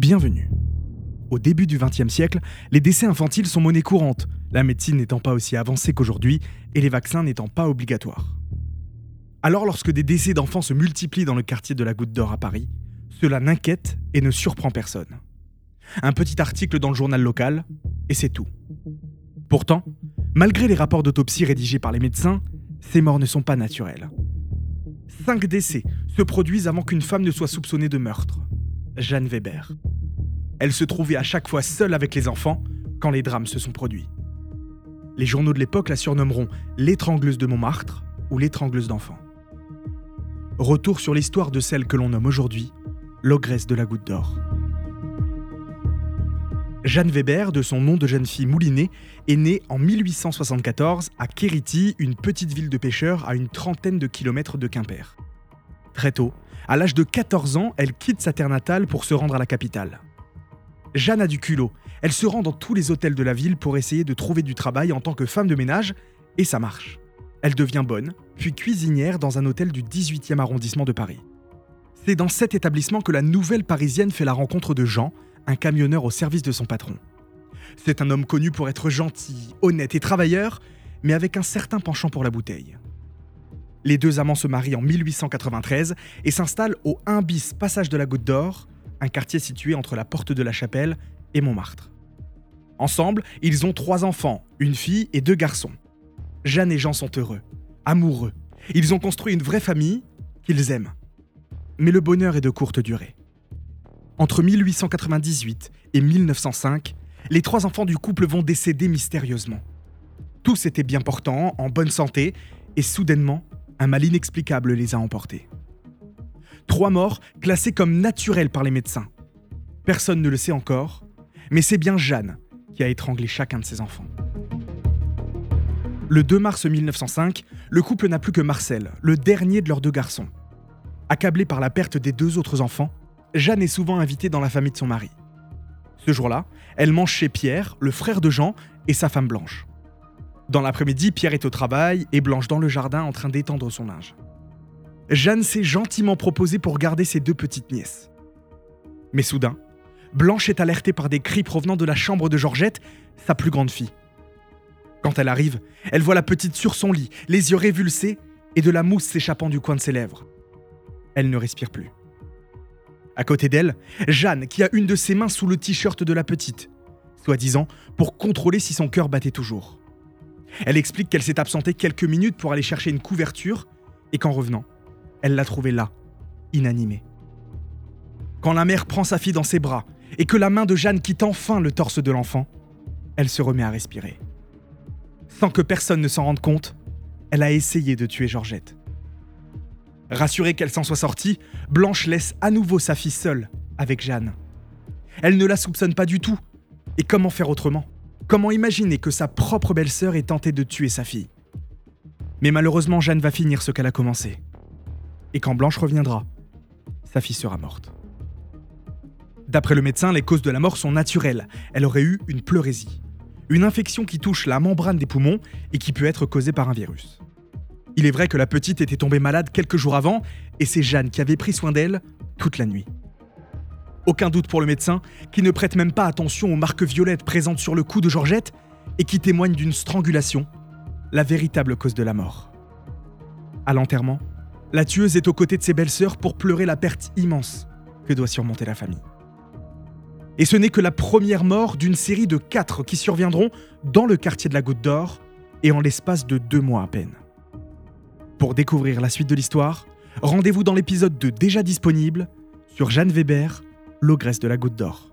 Bienvenue. Au début du XXe siècle, les décès infantiles sont monnaie courante, la médecine n'étant pas aussi avancée qu'aujourd'hui et les vaccins n'étant pas obligatoires. Alors lorsque des décès d'enfants se multiplient dans le quartier de la Goutte d'Or à Paris, cela n'inquiète et ne surprend personne. Un petit article dans le journal local, et c'est tout. Pourtant, malgré les rapports d'autopsie rédigés par les médecins, ces morts ne sont pas naturelles. Cinq décès se produisent avant qu'une femme ne soit soupçonnée de meurtre. Jeanne Weber. Elle se trouvait à chaque fois seule avec les enfants quand les drames se sont produits. Les journaux de l'époque la surnommeront l'étrangleuse de Montmartre ou l'étrangleuse d'enfants. Retour sur l'histoire de celle que l'on nomme aujourd'hui l'ogresse de la Goutte d'Or. Jeanne Weber, de son nom de jeune fille moulinée, est née en 1874 à Kériti, une petite ville de pêcheurs à une trentaine de kilomètres de Quimper. Très tôt, à l'âge de 14 ans, elle quitte sa terre natale pour se rendre à la capitale. Jeanne a du culot. Elle se rend dans tous les hôtels de la ville pour essayer de trouver du travail en tant que femme de ménage, et ça marche. Elle devient bonne, puis cuisinière dans un hôtel du 18e arrondissement de Paris. C'est dans cet établissement que la nouvelle parisienne fait la rencontre de Jean, un camionneur au service de son patron. C'est un homme connu pour être gentil, honnête et travailleur, mais avec un certain penchant pour la bouteille. Les deux amants se marient en 1893 et s'installent au 1 bis Passage de la Goutte d'Or, un quartier situé entre la Porte de la Chapelle et Montmartre. Ensemble, ils ont trois enfants, une fille et deux garçons. Jeanne et Jean sont heureux, amoureux. Ils ont construit une vraie famille qu'ils aiment. Mais le bonheur est de courte durée. Entre 1898 et 1905, les trois enfants du couple vont décéder mystérieusement. Tous étaient bien portants, en bonne santé, et soudainement, un mal inexplicable les a emportés. Trois morts classées comme naturelles par les médecins. Personne ne le sait encore, mais c'est bien Jeanne qui a étranglé chacun de ses enfants. Le 2 mars 1905, le couple n'a plus que Marcel, le dernier de leurs deux garçons. Accablée par la perte des deux autres enfants, Jeanne est souvent invitée dans la famille de son mari. Ce jour-là, elle mange chez Pierre, le frère de Jean, et sa femme Blanche. Dans l'après-midi, Pierre est au travail et Blanche dans le jardin en train d'étendre son linge. Jeanne s'est gentiment proposée pour garder ses deux petites nièces. Mais soudain, Blanche est alertée par des cris provenant de la chambre de Georgette, sa plus grande fille. Quand elle arrive, elle voit la petite sur son lit, les yeux révulsés et de la mousse s'échappant du coin de ses lèvres. Elle ne respire plus. À côté d'elle, Jeanne, qui a une de ses mains sous le t-shirt de la petite, soi-disant pour contrôler si son cœur battait toujours. Elle explique qu'elle s'est absentée quelques minutes pour aller chercher une couverture et qu'en revenant, elle l'a trouvée là, inanimée. Quand la mère prend sa fille dans ses bras et que la main de Jeanne quitte enfin le torse de l'enfant, elle se remet à respirer. Sans que personne ne s'en rende compte, elle a essayé de tuer Georgette. Rassurée qu'elle s'en soit sortie, Blanche laisse à nouveau sa fille seule avec Jeanne. Elle ne la soupçonne pas du tout. Et comment faire autrement? Comment imaginer que sa propre belle-sœur ait tenté de tuer sa fille? Mais malheureusement, Jeanne va finir ce qu'elle a commencé. Et quand Blanche reviendra, sa fille sera morte. D'après le médecin, les causes de la mort sont naturelles. Elle aurait eu une pleurésie, une infection qui touche la membrane des poumons et qui peut être causée par un virus. Il est vrai que la petite était tombée malade quelques jours avant et c'est Jeanne qui avait pris soin d'elle toute la nuit. Aucun doute pour le médecin, qui ne prête même pas attention aux marques violettes présentes sur le cou de Georgette et qui témoignent d'une strangulation, la véritable cause de la mort. À l'enterrement, la tueuse est aux côtés de ses belles-sœurs pour pleurer la perte immense que doit surmonter la famille. Et ce n'est que la première mort d'une série de quatre qui surviendront dans le quartier de la Goutte d'Or et en l'espace de deux mois à peine. Pour découvrir la suite de l'histoire, rendez-vous dans l'épisode 2 déjà disponible sur Jeanne Weber, l'ogresse de la Goutte d'Or.